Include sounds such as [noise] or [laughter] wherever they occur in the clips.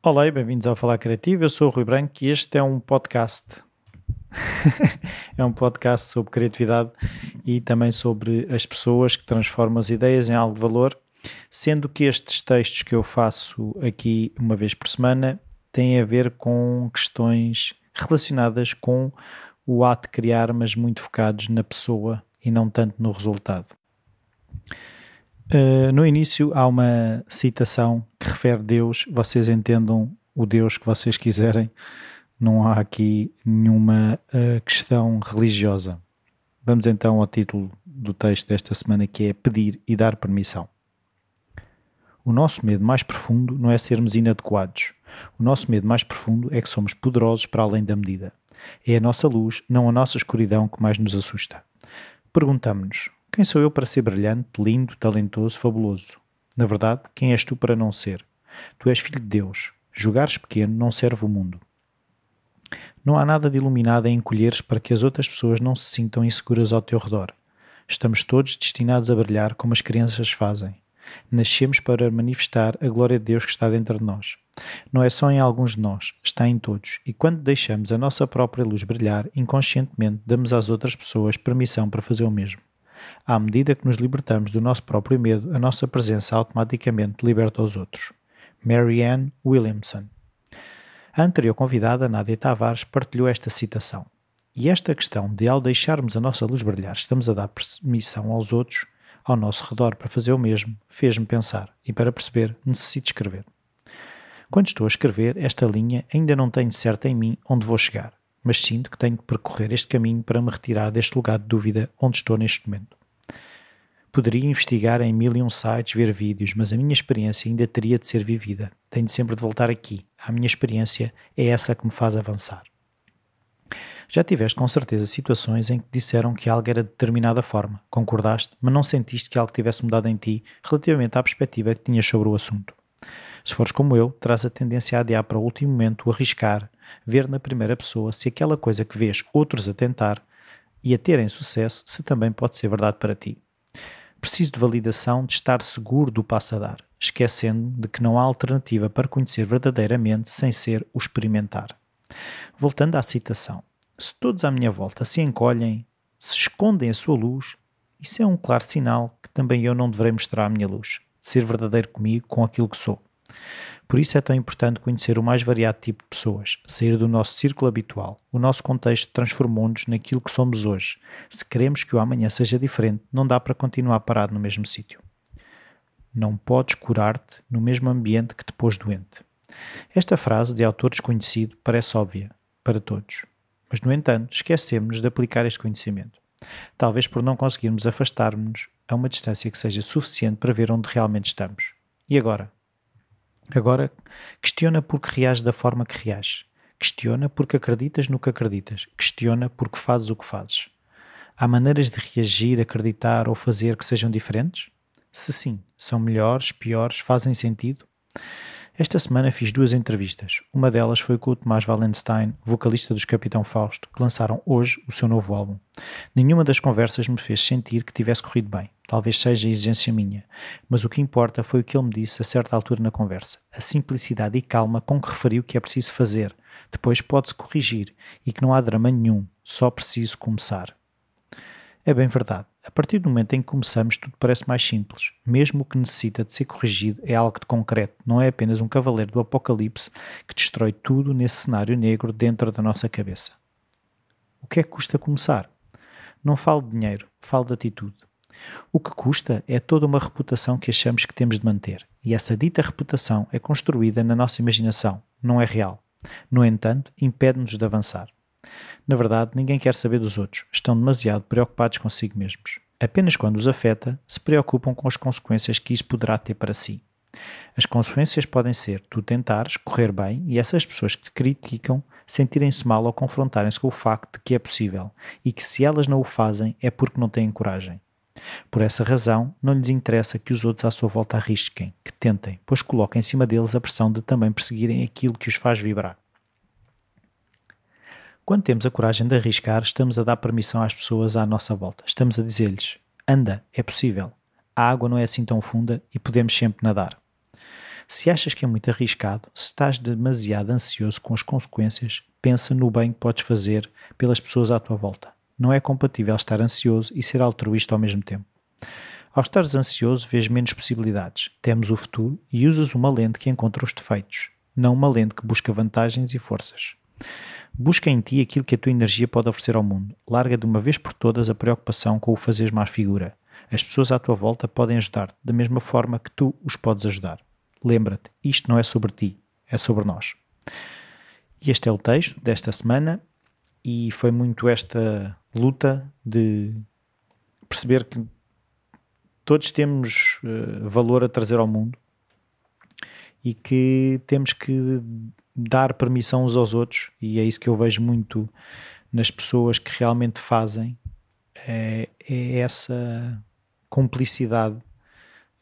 Olá e bem-vindos ao Falar Criativo. Eu sou o Rui Branco e este é um podcast. [laughs] é um podcast sobre criatividade e também sobre as pessoas que transformam as ideias em algo de valor, sendo que estes textos que eu faço aqui uma vez por semana têm a ver com questões relacionadas com o ato de criar, mas muito focados na pessoa e não tanto no resultado. Uh, no início há uma citação que refere Deus, vocês entendam o Deus que vocês quiserem, não há aqui nenhuma uh, questão religiosa. Vamos então ao título do texto desta semana que é Pedir e Dar Permissão. O nosso medo mais profundo não é sermos inadequados. O nosso medo mais profundo é que somos poderosos para além da medida. É a nossa luz, não a nossa escuridão, que mais nos assusta. Perguntamos-nos: quem sou eu para ser brilhante, lindo, talentoso, fabuloso? Na verdade, quem és tu para não ser? Tu és filho de Deus. Jogares pequeno não serve o mundo. Não há nada de iluminado em encolheres para que as outras pessoas não se sintam inseguras ao teu redor. Estamos todos destinados a brilhar como as crianças fazem. Nascemos para manifestar a glória de Deus que está dentro de nós. Não é só em alguns de nós, está em todos. E quando deixamos a nossa própria luz brilhar, inconscientemente damos às outras pessoas permissão para fazer o mesmo. À medida que nos libertamos do nosso próprio medo, a nossa presença automaticamente liberta os outros. Marianne Williamson. A anterior convidada, Nádia Tavares, partilhou esta citação. E esta questão de, ao deixarmos a nossa luz brilhar, estamos a dar permissão aos outros, ao nosso redor, para fazer o mesmo, fez-me pensar. E para perceber, necessito escrever. Quando estou a escrever, esta linha ainda não tenho certo em mim onde vou chegar, mas sinto que tenho que percorrer este caminho para me retirar deste lugar de dúvida onde estou neste momento. Poderia investigar em mil e um sites, ver vídeos, mas a minha experiência ainda teria de ser vivida. Tenho sempre de voltar aqui. A minha experiência é essa que me faz avançar. Já tiveste com certeza situações em que disseram que algo era de determinada forma, concordaste, mas não sentiste que algo tivesse mudado em ti relativamente à perspectiva que tinhas sobre o assunto. Se fores como eu, terás a tendência a adiar para o último momento, o arriscar, ver na primeira pessoa se aquela coisa que vês outros a tentar e a terem sucesso, se também pode ser verdade para ti. Preciso de validação de estar seguro do passo a dar, esquecendo de que não há alternativa para conhecer verdadeiramente sem ser o experimentar. Voltando à citação, se todos à minha volta se encolhem, se escondem a sua luz, isso é um claro sinal que também eu não deverei mostrar a minha luz, de ser verdadeiro comigo, com aquilo que sou. Por isso é tão importante conhecer o mais variado tipo de pessoas, sair do nosso círculo habitual. O nosso contexto transformou-nos naquilo que somos hoje. Se queremos que o amanhã seja diferente, não dá para continuar parado no mesmo sítio. Não podes curar-te no mesmo ambiente que te pôs doente. Esta frase de autor desconhecido parece óbvia para todos, mas no entanto esquecemos de aplicar este conhecimento. Talvez por não conseguirmos afastar-nos a uma distância que seja suficiente para ver onde realmente estamos. E agora? Agora, questiona porque reages da forma que reages. Questiona porque acreditas no que acreditas. Questiona porque fazes o que fazes. Há maneiras de reagir, acreditar ou fazer que sejam diferentes? Se sim, são melhores, piores, fazem sentido? Esta semana fiz duas entrevistas. Uma delas foi com o Tomás Wallenstein, vocalista dos Capitão Fausto, que lançaram hoje o seu novo álbum. Nenhuma das conversas me fez sentir que tivesse corrido bem. Talvez seja exigência minha. Mas o que importa foi o que ele me disse a certa altura na conversa. A simplicidade e calma com que referiu que é preciso fazer. Depois pode-se corrigir e que não há drama nenhum, só preciso começar. É bem verdade. A partir do momento em que começamos, tudo parece mais simples. Mesmo o que necessita de ser corrigido é algo de concreto, não é apenas um cavaleiro do apocalipse que destrói tudo nesse cenário negro dentro da nossa cabeça. O que é que custa começar? Não falo de dinheiro, falo de atitude. O que custa é toda uma reputação que achamos que temos de manter, e essa dita reputação é construída na nossa imaginação, não é real. No entanto, impede-nos de avançar. Na verdade, ninguém quer saber dos outros, estão demasiado preocupados consigo mesmos. Apenas quando os afeta, se preocupam com as consequências que isso poderá ter para si. As consequências podem ser tu tentares correr bem e essas pessoas que te criticam sentirem-se mal ao confrontarem-se com o facto de que é possível e que se elas não o fazem é porque não têm coragem. Por essa razão, não lhes interessa que os outros à sua volta arrisquem, que tentem, pois colocam em cima deles a pressão de também perseguirem aquilo que os faz vibrar. Quando temos a coragem de arriscar, estamos a dar permissão às pessoas à nossa volta. Estamos a dizer-lhes: anda, é possível. A água não é assim tão funda e podemos sempre nadar. Se achas que é muito arriscado, se estás demasiado ansioso com as consequências, pensa no bem que podes fazer pelas pessoas à tua volta. Não é compatível estar ansioso e ser altruísta ao mesmo tempo. Ao estares ansioso, vês menos possibilidades, temes o futuro e usas uma lente que encontra os defeitos, não uma lente que busca vantagens e forças. Busca em ti aquilo que a tua energia pode oferecer ao mundo. Larga de uma vez por todas a preocupação com o fazeres mais figura. As pessoas à tua volta podem ajudar-te da mesma forma que tu os podes ajudar. Lembra-te, isto não é sobre ti, é sobre nós. E este é o texto desta semana e foi muito esta luta de perceber que todos temos uh, valor a trazer ao mundo e que temos que dar permissão uns aos outros, e é isso que eu vejo muito nas pessoas que realmente fazem, é, é essa cumplicidade,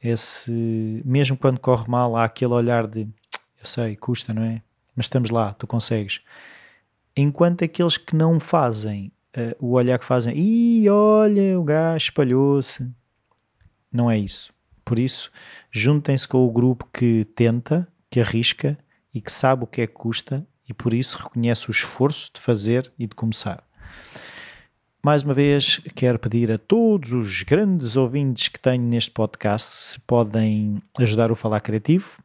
esse mesmo quando corre mal, há aquele olhar de eu sei, custa, não é? Mas estamos lá, tu consegues. Enquanto aqueles que não fazem, uh, o olhar que fazem, e olha, o gajo espalhou-se, não é isso. Por isso, juntem-se com o grupo que tenta, que arrisca e que sabe o que é que custa e por isso reconhece o esforço de fazer e de começar. Mais uma vez, quero pedir a todos os grandes ouvintes que tenho neste podcast se podem ajudar o Falar Criativo.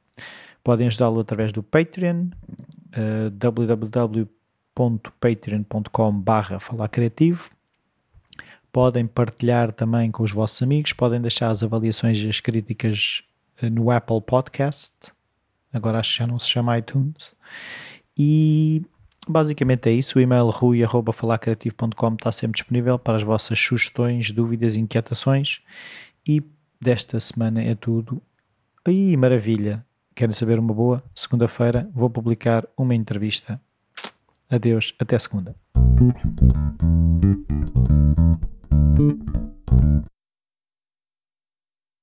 Podem ajudá-lo através do Patreon, uh, www.patreon.com barra podem partilhar também com os vossos amigos, podem deixar as avaliações e as críticas eh, no Apple Podcast, agora acho que já não se chama iTunes, e basicamente é isso, o e-mail rui.falacreativo.com está sempre disponível para as vossas sugestões, dúvidas inquietações, e desta semana é tudo. Ih, maravilha! Querem saber uma boa? Segunda-feira vou publicar uma entrevista. Adeus, até segunda.